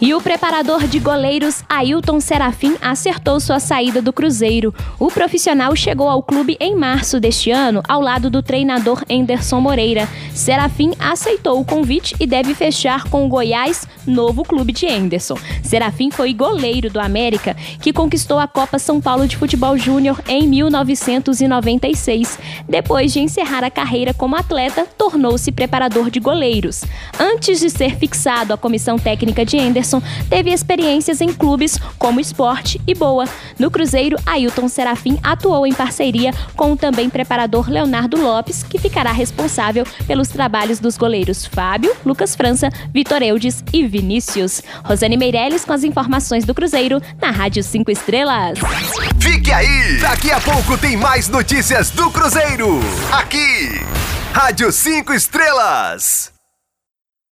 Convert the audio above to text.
E o preparador de goleiros Ailton Serafim acertou sua saída do Cruzeiro. O profissional chegou ao clube em março deste ano, ao lado do treinador Enderson Moreira. Serafim aceitou o convite e deve fechar com o Goiás, novo clube de Enderson. Serafim foi goleiro do América, que conquistou a Copa São Paulo de Futebol Júnior em 1996. Depois de encerrar a carreira como atleta, tornou-se preparador de goleiros. Antes de ser fixado à comissão técnica de Enderson, teve experiências em clubes como Esporte e Boa. No Cruzeiro, Ailton Serafim atuou em parceria com o também preparador Leonardo Lopes, que ficará responsável pelos trabalhos dos goleiros Fábio, Lucas França, Vitor Eudes e Vinícius. Rosane Meirelles com as informações do Cruzeiro na Rádio 5 Estrelas. Fique aí! Daqui a pouco tem mais notícias do Cruzeiro. Aqui, Rádio 5 Estrelas.